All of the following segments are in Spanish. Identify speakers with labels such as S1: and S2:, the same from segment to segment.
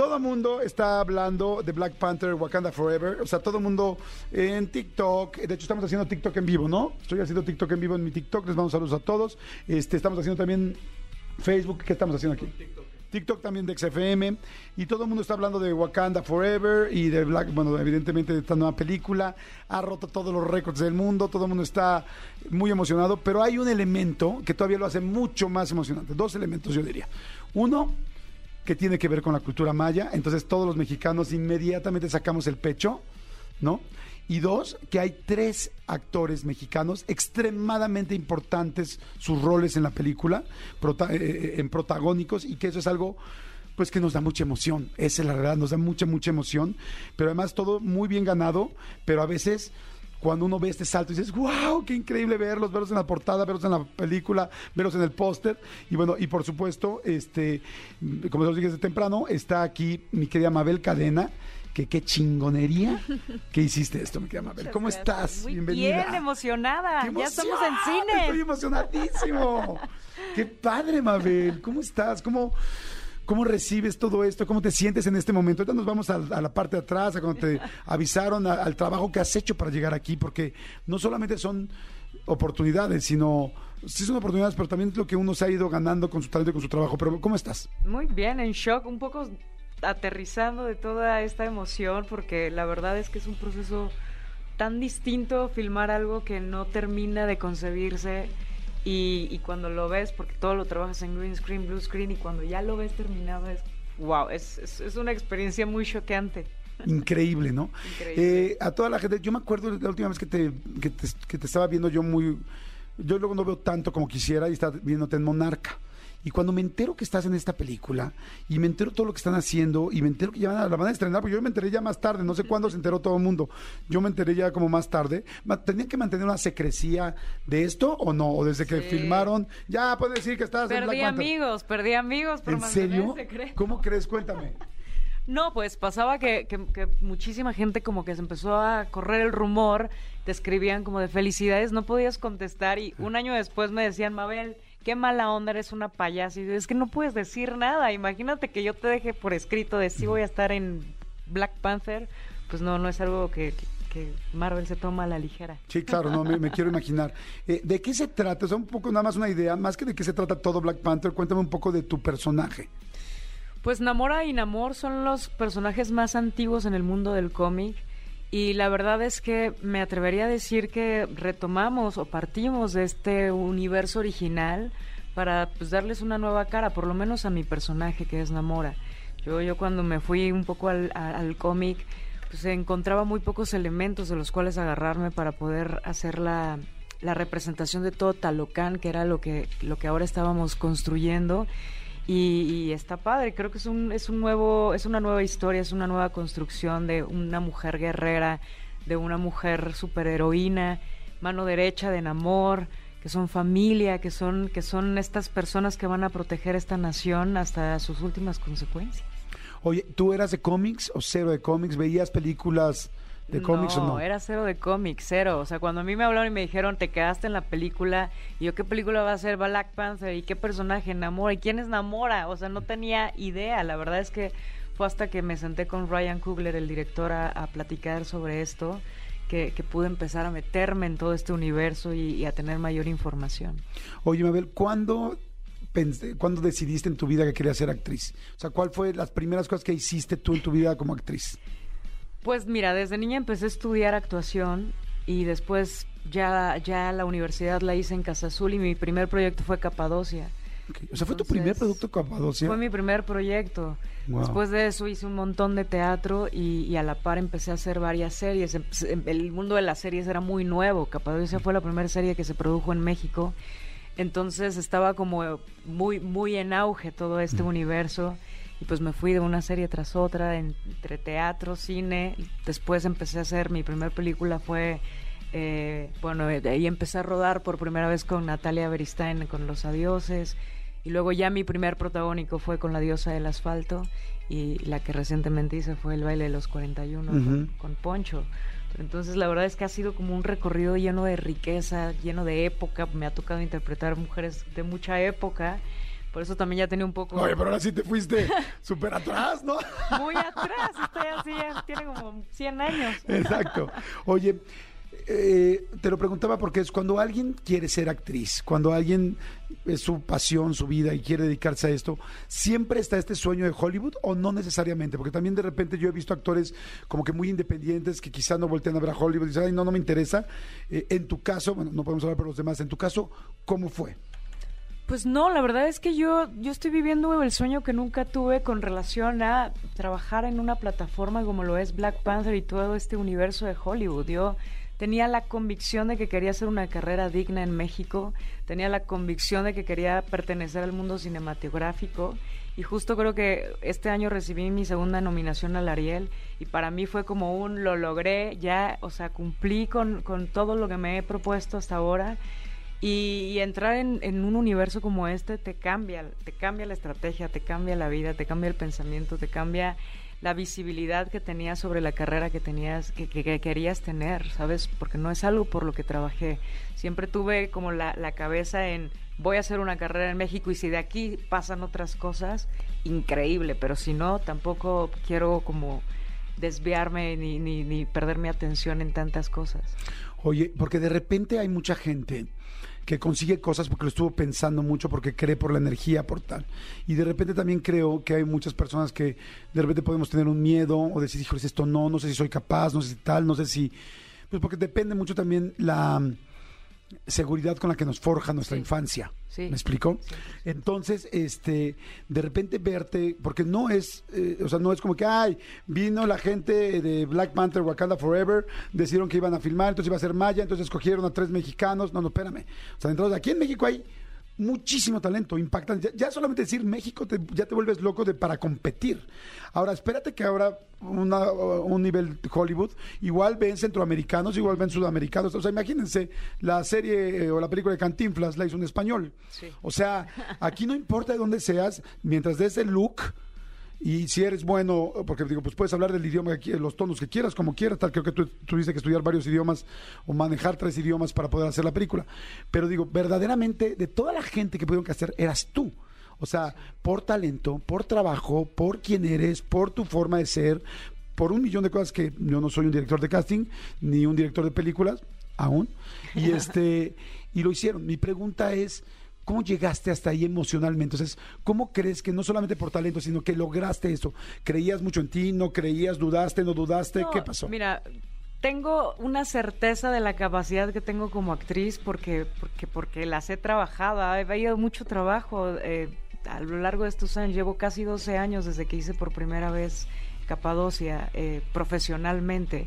S1: todo el mundo está hablando de Black Panther Wakanda Forever. O sea, todo el mundo en TikTok. De hecho, estamos haciendo TikTok en vivo, ¿no? Estoy haciendo TikTok en vivo en mi TikTok. Les mando saludos a todos. Este, estamos haciendo también Facebook. ¿Qué estamos haciendo aquí? TikTok también de XFM y todo el mundo está hablando de Wakanda Forever y de Black, bueno, evidentemente de esta nueva película, ha roto todos los récords del mundo, todo el mundo está muy emocionado, pero hay un elemento que todavía lo hace mucho más emocionante, dos elementos yo diría. Uno, que tiene que ver con la cultura maya, entonces todos los mexicanos inmediatamente sacamos el pecho, ¿no? Y dos, que hay tres actores mexicanos extremadamente importantes sus roles en la película, prota- eh, en protagónicos, y que eso es algo pues que nos da mucha emoción, esa es la verdad, nos da mucha, mucha emoción, pero además todo muy bien ganado, pero a veces cuando uno ve este salto y dices, wow, qué increíble verlos, verlos en la portada, verlos en la película, verlos en el póster. Y bueno, y por supuesto, este, como se los dije desde temprano, está aquí mi querida Mabel Cadena, que qué chingonería que hiciste esto, mi querida Mabel. ¿Cómo estás?
S2: Muy
S1: Bienvenida.
S2: bien, emocionada.
S1: ¡Qué
S2: Ya estamos en cine.
S1: Estoy emocionadísimo. Qué padre, Mabel. ¿Cómo estás? ¿Cómo, ¿Cómo recibes todo esto? ¿Cómo te sientes en este momento? Ahorita nos vamos a, a la parte de atrás, a cuando te avisaron, a- al trabajo que has hecho para llegar aquí, porque no solamente son oportunidades, sino sí son oportunidades, pero también es lo que uno se ha ido ganando con su talento y con su trabajo. Pero ¿cómo estás?
S2: Muy bien, en shock, un poco aterrizando de toda esta emoción, porque la verdad es que es un proceso tan distinto filmar algo que no termina de concebirse. Y, y cuando lo ves, porque todo lo trabajas en green screen, blue screen, y cuando ya lo ves terminado es, wow, es, es, es una experiencia muy choqueante.
S1: Increíble, ¿no?
S2: Increíble.
S1: Eh, a toda la gente, yo me acuerdo la última vez que te, que te, que te estaba viendo yo muy... Yo luego no veo tanto como quisiera y estaba viéndote en Monarca. Y cuando me entero que estás en esta película y me entero todo lo que están haciendo y me entero que ya van a- la van a estrenar, porque yo me enteré ya más tarde, no sé cuándo se enteró todo el mundo. Yo me enteré ya como más tarde. ¿Tenían que mantener una secrecía de esto o no? ¿O desde que
S2: Sí.
S1: filmaron? Ya puedes decir que estás en
S2: Perdí
S1: Black Panther.
S2: amigos, perdí amigos por
S1: ¿En serio?
S2: secreto.
S1: ¿Cómo crees? Cuéntame.
S2: No, pues pasaba que, que- que muchísima gente como que se empezó a correr el rumor, te escribían como de felicidades, no podías contestar y un año después me decían, Mabel, qué mala onda, eres una payasa. Y es que no puedes decir nada, imagínate que yo te deje por escrito de si voy a estar en Black Panther, pues no, no es algo que, que- que Marvel se toma a la ligera.
S1: Sí, claro, no, me, me quiero imaginar. Eh, ¿De qué se trata? O sea, un poco, nada más una idea, más que de qué se trata todo Black Panther, cuéntame un poco de tu personaje.
S2: Pues Namora y Namor son los personajes más antiguos en el mundo del cómic y la verdad es que me atrevería a decir que retomamos o partimos de este universo original para pues, darles una nueva cara, por lo menos a mi personaje que es Namora. Yo, yo cuando me fui un poco al, al cómic, pues encontraba muy pocos elementos de los cuales agarrarme para poder hacer la, la representación de todo Talocán, que era lo que, lo que ahora estábamos construyendo. Y, y está padre, creo que es un, es un nuevo, es una nueva historia, es una nueva construcción de una mujer guerrera, de una mujer superheroína, mano derecha de Namor, que son familia, que son, que son estas personas que van a proteger esta nación hasta sus últimas consecuencias.
S1: Oye, ¿tú eras de cómics o cero de cómics? ¿Veías películas de cómics o no?
S2: era cero de cómics, cero. O sea, cuando a mí me hablaron y me dijeron, te quedaste en la película, y yo, ¿qué película va a ser Black Panther? ¿Y qué personaje enamora? ¿Y quién es Namora? O sea, no tenía idea. La verdad es que fue hasta que me senté con Ryan Coogler, el director, a, a platicar sobre esto, que, que pude empezar a meterme en todo este universo y, y a tener mayor información.
S1: Oye, Mabel, ¿cuándo, pensé- ¿cuándo decidiste en tu vida que querías ser actriz? O sea, ¿cuál fue las primeras cosas que hiciste tú en tu vida como actriz?
S2: Pues mira, desde niña empecé a estudiar actuación y después ya, ya la universidad la hice en Casa Azul y mi primer proyecto fue Capadocia.
S1: O sea, ¿fue tu primer producto Capadocia?
S2: Fue mi primer proyecto.
S1: Wow.
S2: Después de eso hice un montón de teatro y, y a la par empecé a hacer varias series. Em- em- El mundo de las series era muy nuevo. Capadocia fue la primera serie que se produjo en México. Entonces estaba como muy, muy en auge todo este universo. Y pues me fui de una serie tras otra, entre teatro, cine, después empecé a hacer, mi primera película fue, eh, bueno, de ahí empecé a rodar por primera vez con Natalia Beristain con Los Adioses, y luego ya mi primer protagónico fue con La Diosa del Asfalto, y la que recientemente hice fue El Baile de los 41 con,
S1: Ujú.
S2: con Poncho. Entonces la verdad es que ha sido como un recorrido lleno de riqueza, lleno de época, me ha tocado interpretar mujeres de mucha época, por eso también ya tenía un poco...
S1: Oye, pero ahora sí te fuiste súper atrás, ¿no?
S2: muy atrás, estoy así, ya tiene como 100 años.
S1: Exacto. Oye, eh, te lo preguntaba porque es cuando alguien quiere ser actriz, cuando alguien es su pasión, su vida y quiere dedicarse a esto, ¿siempre está este sueño de Hollywood o no necesariamente? Porque también de repente yo he visto actores como que muy independientes que quizás no voltean a ver a Hollywood y dicen, ay, no, no me interesa. Eh, en tu caso, bueno, no podemos hablar por los demás, en tu caso, ¿cómo fue?
S2: Pues no, la verdad es que yo, yo estoy viviendo el sueño que nunca tuve con relación a trabajar en una plataforma como lo es Black Panther y todo este universo de Hollywood. Yo tenía la convicción de que quería hacer una carrera digna en México, tenía la convicción de que quería pertenecer al mundo cinematográfico y justo creo que este año recibí mi segunda nominación al Ariel y para mí fue como un lo logré, ya, o sea, cumplí con, con todo lo que me he propuesto hasta ahora. Y, entrar en, en un universo como este te cambia, te cambia la estrategia, te cambia la vida, te cambia el pensamiento, te cambia la visibilidad que tenías sobre la carrera que tenías, que, que- que querías tener, ¿sabes? Porque no es algo por lo que trabajé. Siempre tuve como la, la cabeza en voy a hacer una carrera en México y si de aquí pasan otras cosas, increíble, pero si no, tampoco quiero como desviarme ni, ni, ni perder mi atención en tantas cosas.
S1: Oye, porque de repente hay mucha gente que consigue cosas porque lo estuvo pensando mucho, porque cree por la energía, por tal. Y de repente también creo que hay muchas personas que de repente podemos tener un miedo o decir, híjole, esto no, no sé si soy capaz, no sé si tal, no sé si... Pues porque depende mucho también la seguridad con la que nos forja nuestra
S2: Sí.
S1: infancia.
S2: Sí.
S1: ¿Me explico? Entonces, este, de repente verte, porque no es, eh, o sea, no es como que, ay, vino la gente de Black Panther, Wakanda Forever, decidieron que iban a filmar, entonces iba a ser Maya, entonces escogieron a tres mexicanos. No, no, espérame. O sea, entonces aquí en México hay muchísimo talento, impactante. Ya, ya solamente decir México te- ya te vuelves loco de para competir. Ahora, espérate que ahora una- un nivel Hollywood, igual ven centroamericanos, igual ven sudamericanos. O sea, imagínense, la serie eh, o la película de Cantinflas la hizo un español.
S2: Sí.
S1: O sea, aquí no importa de dónde seas, mientras des el look y si eres bueno, porque digo, pues puedes hablar del idioma, los tonos que quieras, como quieras, tal, creo que tú tuviste que estudiar varios idiomas o manejar tres idiomas para poder hacer la película. Pero digo, verdaderamente, de toda la gente que pudieron que hacer, eras tú. O sea, por talento, por trabajo, por quién eres, por tu forma de ser, por un millón de cosas que yo no soy un director de casting, ni un director de películas, aún. Y este, y lo hicieron. Mi pregunta es. ¿Cómo llegaste hasta ahí emocionalmente? Entonces, ¿cómo crees que no solamente por talento, sino que lograste eso? ¿Creías mucho en ti? ¿No creías? ¿Dudaste? ¿No dudaste?
S2: No,
S1: ¿Qué pasó?
S2: Mira, tengo una certeza de la capacidad que tengo como actriz porque, porque, porque las he trabajado, he habido mucho trabajo eh, a lo largo de estos años. Llevo casi 12 años desde que hice por primera vez Capadocia eh, profesionalmente.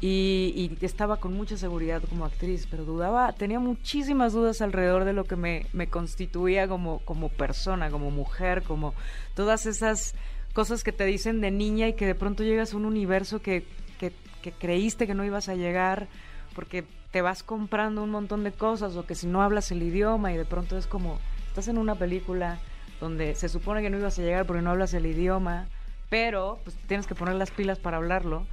S2: Y, y estaba con mucha seguridad como actriz, pero dudaba, tenía muchísimas dudas alrededor de lo que me, constituía como, como persona, como mujer, como todas esas cosas que te dicen de niña y que de pronto llegas a un universo que, que, que creíste que no ibas a llegar porque te vas comprando un montón de cosas o que si no hablas el idioma y de pronto es como, estás en una película donde se supone que no ibas a llegar porque no hablas el idioma, pero pues tienes que poner las pilas para hablarlo.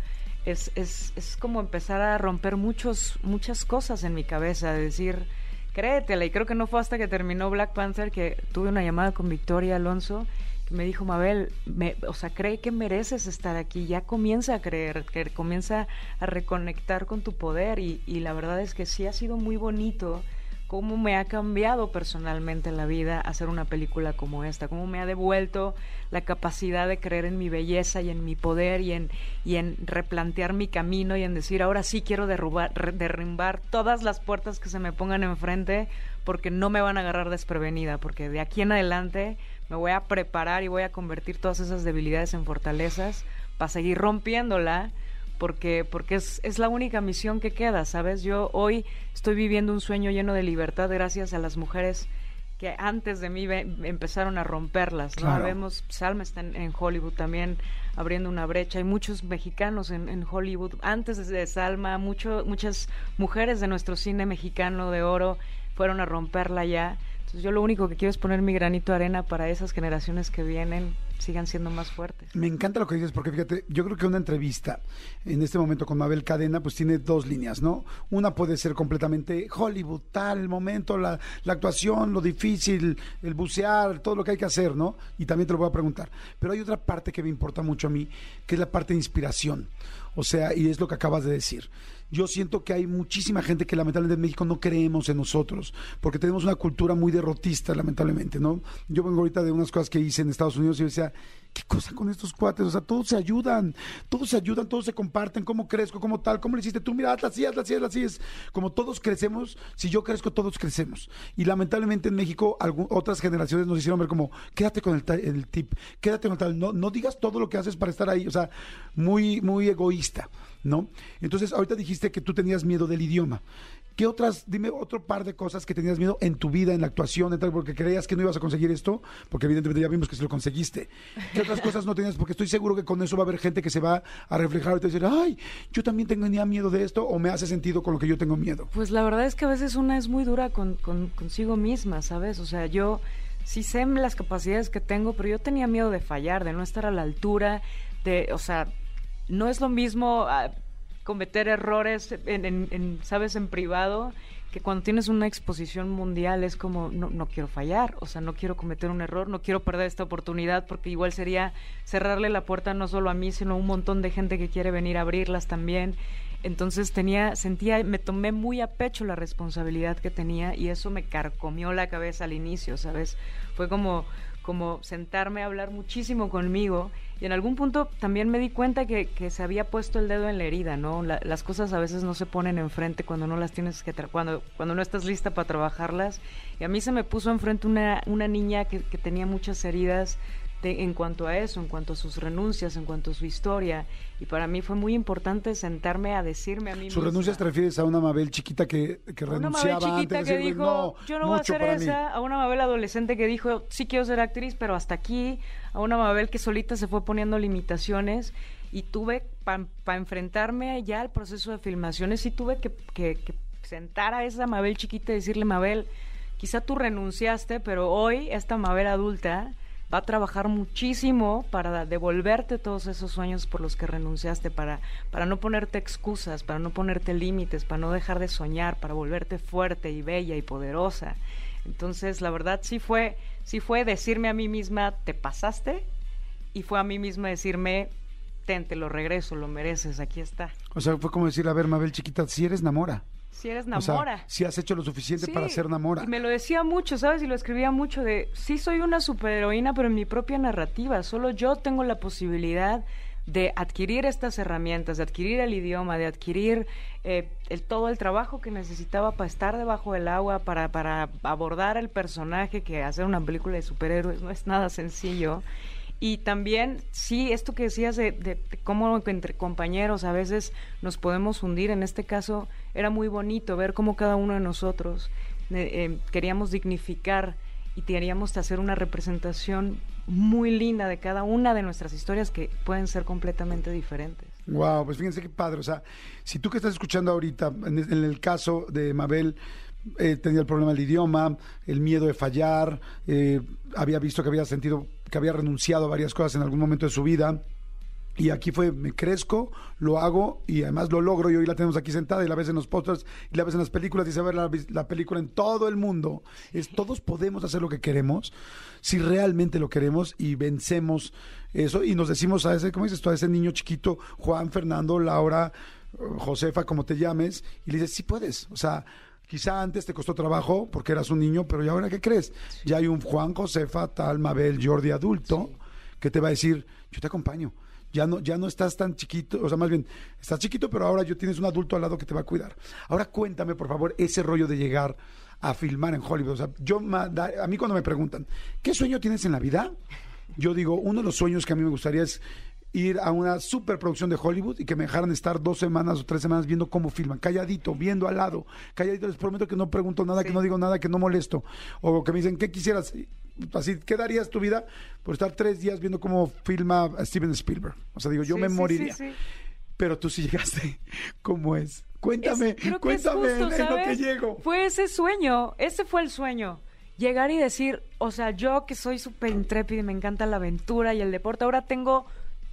S2: Es, es, es como empezar a romper muchos, muchas cosas en mi cabeza, de decir, créetela. Y creo que no fue hasta que terminó Black Panther que tuve una llamada con Victoria Alonso que me dijo, Mabel, me, o sea, cree que mereces estar aquí, ya comienza a creer, que comienza a reconectar con tu poder. Y, y la verdad es que sí ha sido muy bonito cómo me ha cambiado personalmente la vida hacer una película como esta, cómo me ha devuelto la capacidad de creer en mi belleza y en mi poder y en, y en replantear mi camino y en decir, ahora sí quiero derrubar, derrumbar todas las puertas que se me pongan enfrente porque no me van a agarrar desprevenida, porque de aquí en adelante me voy a preparar y voy a convertir todas esas debilidades en fortalezas para seguir rompiéndola porque, porque es, es la única misión que queda, ¿sabes? Yo hoy estoy viviendo un sueño lleno de libertad gracias a las mujeres que antes de mí ve- empezaron a romperlas. ¿no?
S1: Claro.
S2: Vemos, Salma está en, en Hollywood también abriendo una brecha. Hay muchos mexicanos en, en Hollywood. Antes de Salma, mucho, muchas mujeres de nuestro cine mexicano de oro fueron a romperla ya. Entonces yo lo único que quiero es poner mi granito de arena para esas generaciones que vienen sigan siendo más fuertes.
S1: Me encanta lo que dices porque fíjate, yo creo que una entrevista en este momento con Mabel Cadena pues tiene dos líneas, ¿no? Una puede ser completamente Hollywood, tal, el momento, la, la actuación, lo difícil, el bucear, todo lo que hay que hacer, ¿no? Y también te lo voy a preguntar. Pero hay otra parte que me importa mucho a mí, que es la parte de inspiración. O sea, y es lo que acabas de decir. Yo siento que hay muchísima gente que lamentablemente en México no creemos en nosotros, porque tenemos una cultura muy derrotista, lamentablemente, ¿no? Yo vengo ahorita de unas cosas que hice en Estados Unidos y yo ¿qué cosa con estos cuates? O sea, todos se ayudan, todos se ayudan, todos se comparten, cómo crezco, cómo tal, cómo le hiciste tú, mira, hazla así, hazla así, hazla así. Es como todos crecemos, si yo crezco, todos crecemos. Y lamentablemente en México, algu- otras generaciones nos hicieron ver como, quédate con el tip, quédate con el tal, no, no digas todo lo que haces para estar ahí, o sea, muy, muy egoísta, ¿no? Entonces, ahorita dijiste que tú tenías miedo del idioma. ¿Qué otras, dime otro par de cosas que tenías miedo en tu vida, en la actuación, en tal, porque creías que no ibas a conseguir esto? Porque evidentemente ya vimos que se lo conseguiste. ¿Qué otras cosas no tenías? Porque estoy seguro que con eso va a haber gente que se va a reflejar y te va a decir, ay, yo también tenía miedo de esto o me hace sentido con lo que yo tengo miedo.
S2: Pues la verdad es que a veces una es muy dura con, con- consigo misma, ¿sabes? O sea, yo sí sé las capacidades que tengo, pero yo tenía miedo de fallar, de no estar a la altura, de, o sea, no es lo mismo ah, cometer errores en, ¿sabes?, en privado, que cuando tienes una exposición mundial es como, no, no quiero fallar, o sea, no quiero cometer un error, no quiero perder esta oportunidad, porque igual sería cerrarle la puerta no solo a mí, sino a un montón de gente que quiere venir a abrirlas también. Entonces tenía, sentía, me tomé muy a pecho la responsabilidad que tenía y eso me carcomió la cabeza al inicio, ¿sabes? Fue como, como sentarme a hablar muchísimo conmigo y en algún punto también me di cuenta que, se había puesto el dedo en la herida, ¿no? La- las cosas a veces no se ponen enfrente cuando no las tienes que, tra- cuando, cuando no estás lista para trabajarlas y a mí se me puso enfrente una, una niña que, que tenía muchas heridas de- en cuanto a eso, en cuanto a sus renuncias, en cuanto a su historia. Y para mí fue muy importante sentarme a decirme a mí
S1: Sus renuncias te refieres a una Mabel chiquita que, que
S2: A una
S1: renunciaba
S2: Mabel chiquita
S1: antes de
S2: que
S1: decir,
S2: dijo,
S1: no,
S2: yo no voy a hacer
S1: para mí".
S2: esa, a una Mabel adolescente que dijo, sí quiero ser actriz, pero hasta aquí, a una Mabel que solita se fue poniendo limitaciones y tuve, para enfrentarme ya al proceso de filmaciones, sí tuve que, que- que sentar a esa Mabel chiquita y decirle, Mabel, quizá tú renunciaste, pero hoy esta Mabel adulta va a trabajar muchísimo para devolverte todos esos sueños por los que renunciaste, para, para no ponerte excusas, para no ponerte límites, para no dejar de soñar, para volverte fuerte y bella y poderosa. Entonces, la verdad sí fue, sí fue decirme a mí misma, te pasaste, y fue a mí misma decirme, ten, te lo regreso, lo mereces, aquí está.
S1: O sea, fue como decir, a ver, Mabel chiquita, si eres Namora.
S2: Si eres
S1: O sea,
S2: Namora.
S1: si has hecho lo suficiente
S2: Sí,
S1: para ser Namora.
S2: Y me lo decía mucho, ¿sabes? Y lo escribía mucho de, sí soy una superheroína, pero en mi propia narrativa. Solo yo tengo la posibilidad de adquirir estas herramientas, de adquirir el idioma, de adquirir eh, el, todo el trabajo que necesitaba para estar debajo del agua, para, para abordar el personaje, que hacer una película de superhéroes no es nada sencillo. Y también, sí, esto que decías de, de- cómo entre compañeros a veces nos podemos hundir, en este caso era muy bonito ver cómo cada uno de nosotros eh, eh, queríamos dignificar y queríamos hacer una representación muy linda de cada una de nuestras historias que pueden ser completamente diferentes.
S1: Wow, pues fíjense qué padre. O sea, si tú que estás escuchando ahorita, en, en el caso de Mabel, eh, tenía el problema del idioma, el miedo de fallar, eh, había visto que había sentido, que había renunciado a varias cosas en algún momento de su vida. Y aquí fue, me crezco, lo hago y además lo logro. Y hoy la tenemos aquí sentada y la ves en los pósters y la ves en las películas. Dice, a ver la, la película en todo el mundo. Es, todos podemos hacer lo que queremos si realmente lo queremos y vencemos eso. Y nos decimos a ese, ¿cómo dices tú? A ese niño chiquito, Juan, Fernando, Laura, Josefa, como te llames. Y le dices, sí puedes. O sea, quizá antes te costó trabajo porque eras un niño, pero ¿y ahora qué crees? Ya hay un Juan, Josefa, tal, Mabel, Jordi adulto que te va a decir, yo te acompaño ya no, ya no estás tan chiquito, o sea, más bien, estás chiquito, pero ahora yo tienes un adulto al lado que te va a cuidar. Ahora cuéntame, por favor, ese rollo de llegar a filmar en Hollywood. O sea, yo, a mí cuando me preguntan, ¿qué sueño tienes en la vida? Yo digo, uno de los sueños que a mí me gustaría es ir a una superproducción de Hollywood y que me dejaran estar dos semanas o tres semanas viendo cómo filman, calladito, viendo al lado, calladito, les prometo que no pregunto nada, que no digo nada, que no molesto, o que me dicen, ¿qué quisieras? Así, ¿qué darías tu vida por estar tres días viendo cómo filma Steven Spielberg? O sea, digo, yo
S2: Sí,
S1: me
S2: sí,
S1: moriría. Pero tú sí llegaste, ¿cómo es? Cuéntame,
S2: Es- creo que es
S1: cuéntame
S2: justo,
S1: en lo que llego.
S2: Fue ese sueño, ese fue el sueño. Llegar y decir, o sea, yo que soy súper intrépida y me encanta la aventura y el deporte, ahora tengo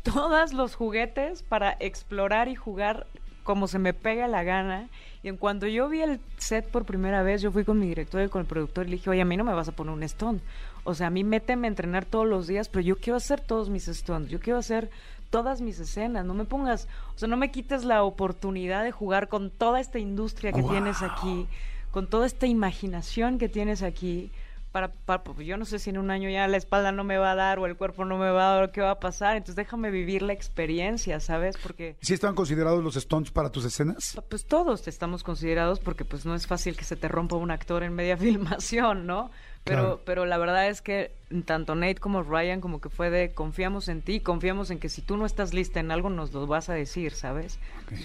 S2: todos los juguetes para explorar y jugar como se me pega la gana. Y en cuanto yo vi el set por primera vez, yo fui con mi director y con el productor y le dije, oye, a mí no me vas a poner un stone. O sea, a mí méteme a entrenar todos los días, pero yo quiero hacer todos mis stones, yo quiero hacer todas mis escenas, no me pongas, o sea, no me quites la oportunidad de jugar con toda esta industria que tienes aquí, con toda esta imaginación que tienes aquí. Para, para- pues, yo no sé si en un año ya la espalda no me va a dar o el cuerpo no me va a dar o qué va a pasar, entonces déjame vivir la experiencia, ¿sabes? Porque
S1: ¿Sí estaban considerados los stunts para tus escenas?
S2: pues todos estamos considerados porque pues no es fácil que se te rompa un actor en media filmación, ¿no? Pero,
S1: Claro.
S2: pero la verdad es que tanto Nate como Ryan como que fue de confiamos en ti, confiamos en que si tú no estás lista en algo nos lo vas a decir, ¿sabes?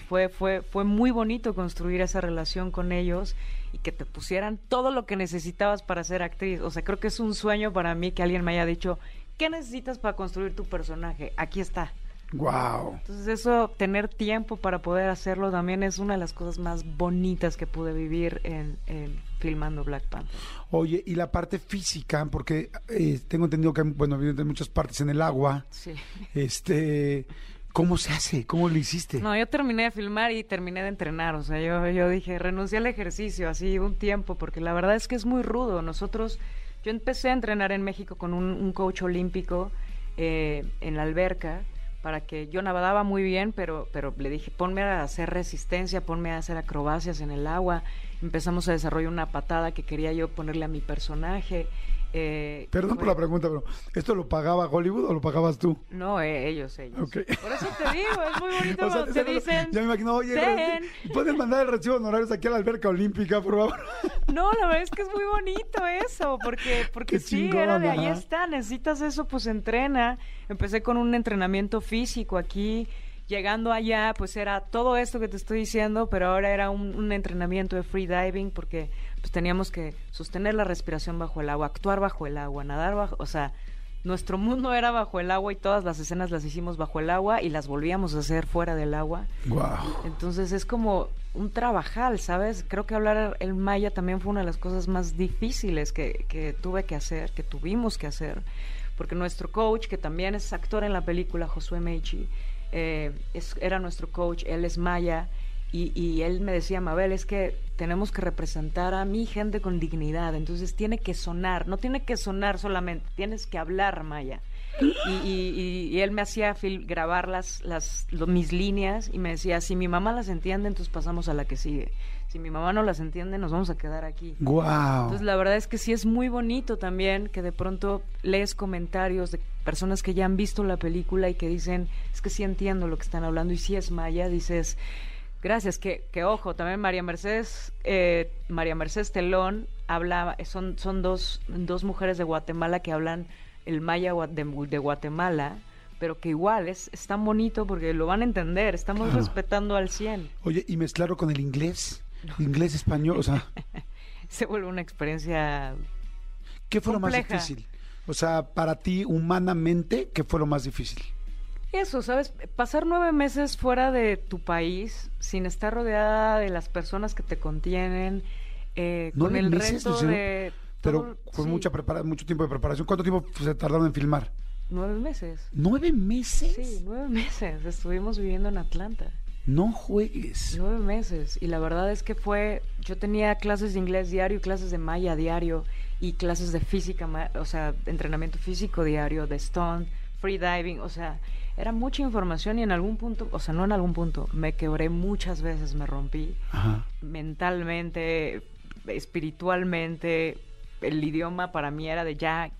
S2: Fue, fue, fue muy bonito construir esa relación con ellos y que te pusieran todo lo que necesitabas para ser actriz. O sea, creo que es un sueño para mí que alguien me haya dicho, ¿qué necesitas para construir tu personaje? Aquí está.
S1: Wow.
S2: Entonces eso, tener tiempo para poder hacerlo también es una de las cosas más bonitas que pude vivir en, en filmando Black Panther.
S1: Oye, y la parte física, porque eh, tengo entendido que, bueno, evidentemente muchas partes en el agua.
S2: Sí.
S1: Este, ¿cómo se hace? ¿Cómo lo hiciste?
S2: No, yo terminé de filmar y terminé de entrenar. O sea, yo, yo dije, renuncié al ejercicio así un tiempo, porque la verdad es que es muy rudo. Nosotros, yo empecé a entrenar en México con un, un coach olímpico eh, en la alberca para que yo nadaba muy bien, pero, pero le dije, ponme a hacer resistencia, ponme a hacer acrobacias en el agua. Empezamos a desarrollar una patada que quería yo ponerle a mi personaje. Eh,
S1: Perdón por la pregunta, pero ¿esto lo pagaba Hollywood o lo pagabas tú?
S2: No, eh, ellos, ellos. Por eso te digo, es muy bonito
S1: O sea,
S2: cuando te dicen...
S1: Ya me imagino, oye,
S2: "Ten".
S1: ¿puedes mandar el recibo de honorarios aquí a la alberca olímpica, por favor?
S2: No, la verdad es que es muy bonito eso, porque, porque
S1: Qué
S2: sí, era de ahí está, necesitas eso, pues entrena. Empecé con un entrenamiento físico aquí, llegando allá, pues era todo esto que te estoy diciendo, pero ahora era un, un entrenamiento de free diving, porque pues teníamos que sostener la respiración bajo el agua, actuar bajo el agua, nadar bajo, o sea, nuestro mundo era bajo el agua y todas las escenas las hicimos bajo el agua y las volvíamos a hacer fuera del agua.
S1: Wow.
S2: Entonces es como un trabajal, ¿sabes? Creo que hablar el maya también fue una de las cosas más difíciles que, que tuve que hacer, que tuvimos que hacer, porque nuestro coach, que también es actor en la película, Josué Meichi, eh, es- era nuestro coach, él es maya, y, y él me decía, Mabel, es que tenemos que representar a mi gente con dignidad, entonces tiene que sonar, no tiene que sonar solamente, tienes que hablar maya. Y, y- y- y él me hacía grabar las, las, lo- mis líneas y me decía, si mi mamá las entiende, entonces pasamos a la que sigue. Si mi mamá no las entiende, nos vamos a quedar aquí.
S1: Wow.
S2: Entonces la verdad es que sí es muy bonito también que de pronto lees comentarios de personas que ya han visto la película y que dicen, es que sí entiendo lo que están hablando y si es maya, dices, gracias, que, que ojo, también María Mercedes, eh, María Mercedes Telón hablaba, son, son dos, dos mujeres de Guatemala que hablan el maya de, de Guatemala, pero que igual es, es tan bonito porque lo van a entender, estamos
S1: Claro.
S2: respetando al 100.
S1: Oye, ¿y mezclarlo con el inglés? Inglés, español, o sea,
S2: Se vuelve una experiencia
S1: ¿qué fue lo más difícil? O sea, para ti, humanamente, ¿qué fue lo más difícil?
S2: Eso, ¿sabes? Pasar nueve meses fuera de tu país, sin estar rodeada de las personas que te contienen, eh, con
S1: ¿Nueve
S2: el
S1: meses?
S2: reto de...
S1: Pero fue
S2: sí,
S1: mucha prepara mucho tiempo de preparación. ¿Cuánto tiempo se tardaron en filmar?
S2: Nueve meses.
S1: ¿Nueve meses?
S2: Sí, nueve meses. Estuvimos viviendo en Atlanta.
S1: No juegues.
S2: Nueve meses. Y la verdad es que fue... Yo tenía clases de inglés diario, clases de maya diario y clases de física, o sea, entrenamiento físico diario, de stone, free diving, o sea, era mucha información y en algún punto, o sea, no en algún punto, me quebré muchas veces, me rompí.
S1: Ajá.
S2: mentalmente, espiritualmente, el idioma para mí era de ya,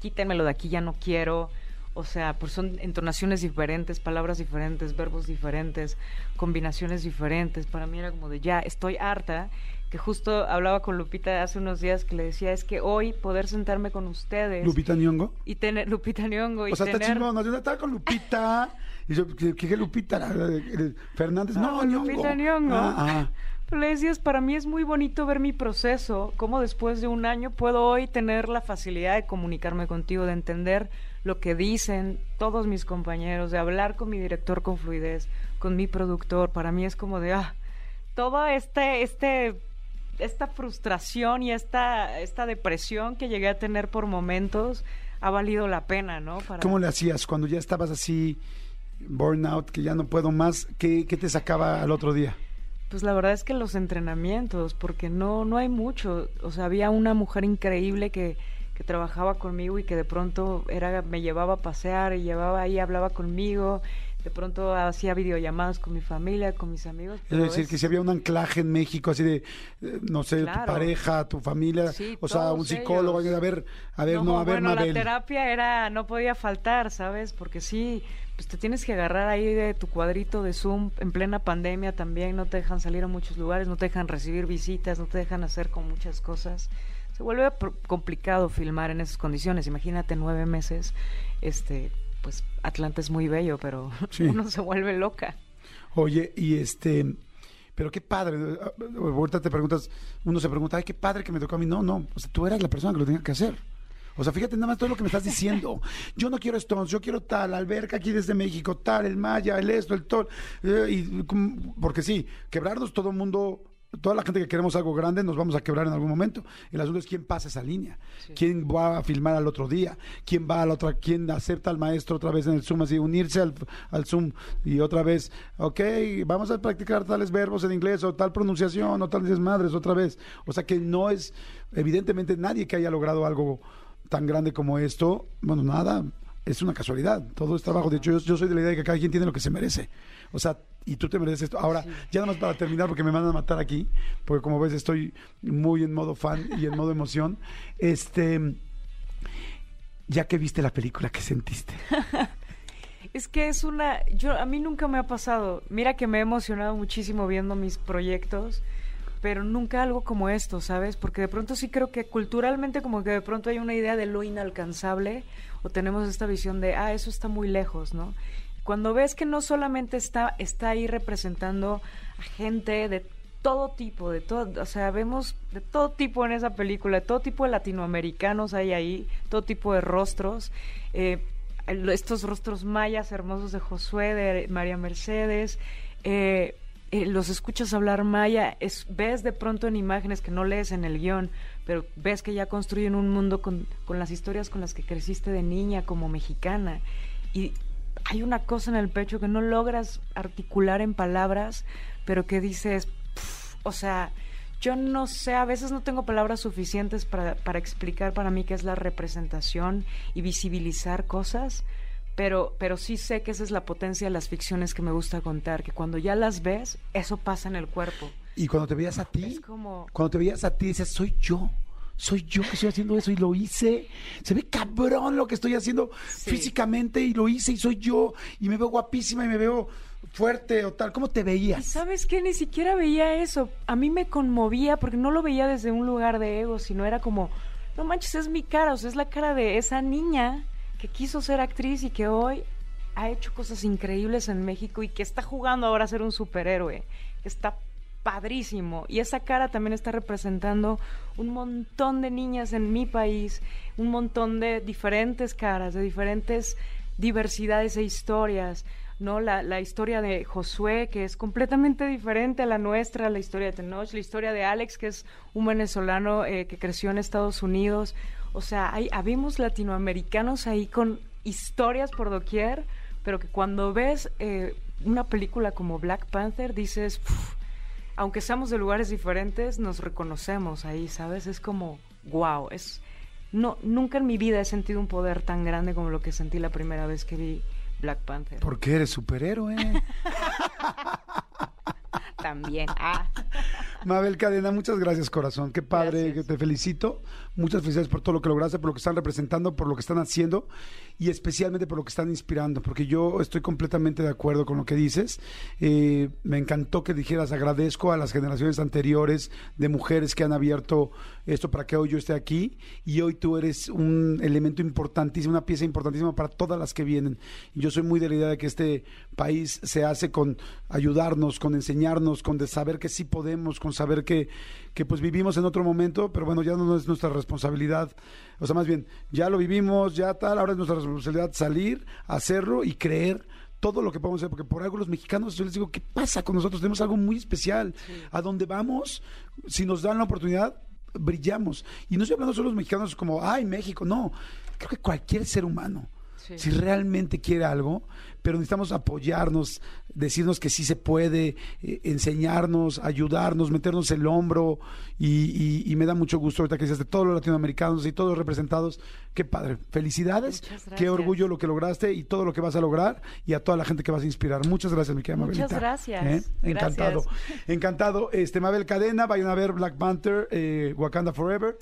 S2: quítenmelo de aquí, ya no quiero. O sea, pues son entonaciones diferentes, palabras diferentes, verbos diferentes, combinaciones diferentes. Para mí era como de ya, estoy harta. que justo hablaba con Lupita hace unos días que le decía, es que hoy poder sentarme con ustedes
S1: Lupita Nyong'o.
S2: y tener Lupita Nyong'o y
S1: O sea, está chingón. No, yo estaba con Lupita. Y yo, ¿qué, qué Lupita? Fernández. No, Nyong'o.
S2: Lupita Nyong'o.
S1: Ah, ah.
S2: Pero para mí es muy bonito ver mi proceso, cómo después de un año puedo hoy tener la facilidad de comunicarme contigo, de entender lo que dicen todos mis compañeros, de hablar con mi director con fluidez, con mi productor. Para mí es como de, ah, toda este, este, esta frustración y esta, esta depresión que llegué a tener por momentos ha valido la pena, ¿no? Para...
S1: ¿Cómo le hacías cuando ya estabas así, burnout, que ya no puedo más? ¿Qué, qué te sacaba al otro día?
S2: Pues la verdad es que los entrenamientos, porque no, no hay mucho. O sea, había una mujer increíble que, que trabajaba conmigo y que de pronto era, me llevaba a pasear y llevaba ahí, hablaba conmigo. De pronto hacía videollamadas con mi familia, con mis amigos.
S1: Es decir,
S2: es-
S1: que si había un anclaje en México, así de, eh, no sé, tu pareja, tu familia,
S2: Sí,
S1: o sea, un psicólogo,
S2: ellos.
S1: a ver, a ver, no, a ver,
S2: bueno,
S1: Mabel.
S2: la terapia era, no podía faltar, ¿sabes? Porque sí, pues te tienes que agarrar ahí de tu cuadrito de Zoom en plena pandemia también, no te dejan salir a muchos lugares, no te dejan recibir visitas, no te dejan hacer con muchas cosas. Se vuelve complicado filmar en esas condiciones. Imagínate nueve meses, este, pues Atlanta es muy bello, pero
S1: Sí.
S2: uno se vuelve loca.
S1: Oye, y este, pero qué padre, ahorita te preguntas, uno se pregunta, ay, qué padre que me tocó a mí. No, no, o sea, tú eras la persona que lo tenía que hacer. O sea, fíjate nada más todo lo que me estás diciendo. Yo no quiero Stones, yo quiero tal, alberca aquí desde México, tal, el Maya, el esto, el tol. eh, y, porque sí, quebrarnos todo el mundo, toda la gente que queremos algo grande, nos vamos a quebrar en algún momento. El asunto es quién pasa esa línea, quién va a filmar al otro día, quién va a la otra, quién acepta al maestro otra vez en el Zoom, así unirse al, al Zoom y otra vez, ok, vamos a practicar tales verbos en inglés o tal pronunciación o tal desmadres otra vez. O sea que no es, evidentemente nadie que haya logrado algo tan grande como esto, bueno, nada, es una casualidad, todo es trabajo. De hecho, yo, yo soy de la idea de que cada quien tiene lo que se merece. O sea, y tú te mereces esto. Ahora, ya nada más para terminar, porque me van a matar aquí, porque como ves estoy muy en modo fan y en modo emoción. Este, ya que viste la película, ¿qué sentiste?
S2: Es que es una, yo a mí nunca me ha pasado. Mira que me he emocionado muchísimo viendo mis proyectos, pero nunca algo como esto, ¿sabes? Porque de pronto sí creo que culturalmente como que de pronto hay una idea de lo inalcanzable o tenemos esta visión de, ah, eso está muy lejos, ¿no? Cuando ves que no solamente está está ahí representando a gente de todo tipo, de todo, o sea, vemos de todo tipo en esa película, de todo tipo de latinoamericanos hay ahí, todo tipo de rostros. eh, estos rostros mayas hermosos de Josué, de María Mercedes, eh, eh, los escuchas hablar maya, es, ves de pronto en imágenes que no lees en el guion, pero ves que ya construyen un mundo con, con las historias con las que creciste de niña como mexicana. Y hay una cosa en el pecho que no logras articular en palabras, pero que dices, o sea, yo no sé, a veces no tengo palabras suficientes para, para explicar para mí qué es la representación y visibilizar cosas, pero, pero sí sé que esa es la potencia de las ficciones que me gusta contar, que cuando ya las ves, eso pasa en el cuerpo.
S1: Y cuando te veías a ti,
S2: como...
S1: cuando te veías a ti, dices, soy yo. Soy yo que estoy haciendo eso y lo hice. Se ve cabrón lo que estoy haciendo
S2: Sí.
S1: físicamente y lo hice y soy yo. Y me veo guapísima y me veo fuerte o tal. ¿Cómo te veías?
S2: sabes que ni siquiera veía eso. A mí me conmovía porque no lo veía desde un lugar de ego, sino era como, no manches, es mi cara, o sea, es la cara de esa niña que quiso ser actriz y que hoy ha hecho cosas increíbles en México y que está jugando ahora a ser un superhéroe. Está padrísimo. Y esa cara también está representando un montón de niñas en mi país, un montón de diferentes caras, de diferentes diversidades e historias. ¿no? La, la historia de Josué, que es completamente diferente a la nuestra, la historia de Tenoch, la historia de Alex, que es un venezolano eh, que creció en Estados Unidos. O sea, hay, habemos latinoamericanos ahí con historias por doquier, pero que cuando ves eh, una película como Black Panther dices, "Puf, aunque seamos de lugares diferentes, nos reconocemos ahí, ¿sabes? Es como, wow, es... No, nunca en mi vida he sentido un poder tan grande como lo que sentí la primera vez que vi Black Panther.
S1: Porque eres superhéroe.
S2: También. Ah.
S1: Mabel Cadena, muchas gracias, corazón. Qué padre,
S2: Gracias.
S1: te felicito. Muchas felicidades por todo lo que lograste, por lo que están representando, por lo que están haciendo. Y especialmente por lo que están inspirando, porque yo estoy completamente de acuerdo con lo que dices. Eh, me encantó que dijeras, agradezco a las generaciones anteriores de mujeres que han abierto esto para que hoy yo esté aquí y hoy tú eres un elemento importantísimo, una pieza importantísima para todas las que vienen. Yo soy muy de la idea de que este país se hace con ayudarnos, con enseñarnos, con de saber que sí podemos, con saber que, que pues vivimos en otro momento, pero bueno, ya no es nuestra responsabilidad. O sea, más bien, ya lo vivimos, ya tal, ahora es nuestra responsabilidad salir, hacerlo y creer todo lo que podemos hacer, porque por algo los mexicanos, yo les digo, ¿qué pasa con nosotros? Tenemos algo muy especial. A donde vamos, si nos dan la oportunidad, brillamos. Y no estoy hablando solo de los mexicanos como, ay, México, no. Creo que cualquier ser humano,
S2: Sí.
S1: si realmente quiere algo, pero necesitamos apoyarnos, decirnos que sí se puede, eh, enseñarnos, ayudarnos, meternos el hombro. Y, y- y me da mucho gusto ahorita que dices de todos los latinoamericanos y todos representados. Qué padre. Felicidades.
S2: Muchas
S1: Qué orgullo lo que lograste y todo lo que vas a lograr y a toda la gente que vas a inspirar. Muchas gracias, mi querida
S2: Muchas
S1: Mabelita.
S2: gracias.
S1: ¿Eh? Encantado.
S2: Gracias.
S1: Encantado. Este, Mabel Cadena, vayan a ver Black Panther, eh, Wakanda Forever.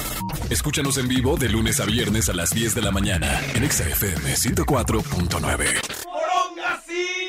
S3: Escúchanos en vivo de lunes a viernes a las 10 de la mañana en Exa FM 104.9. long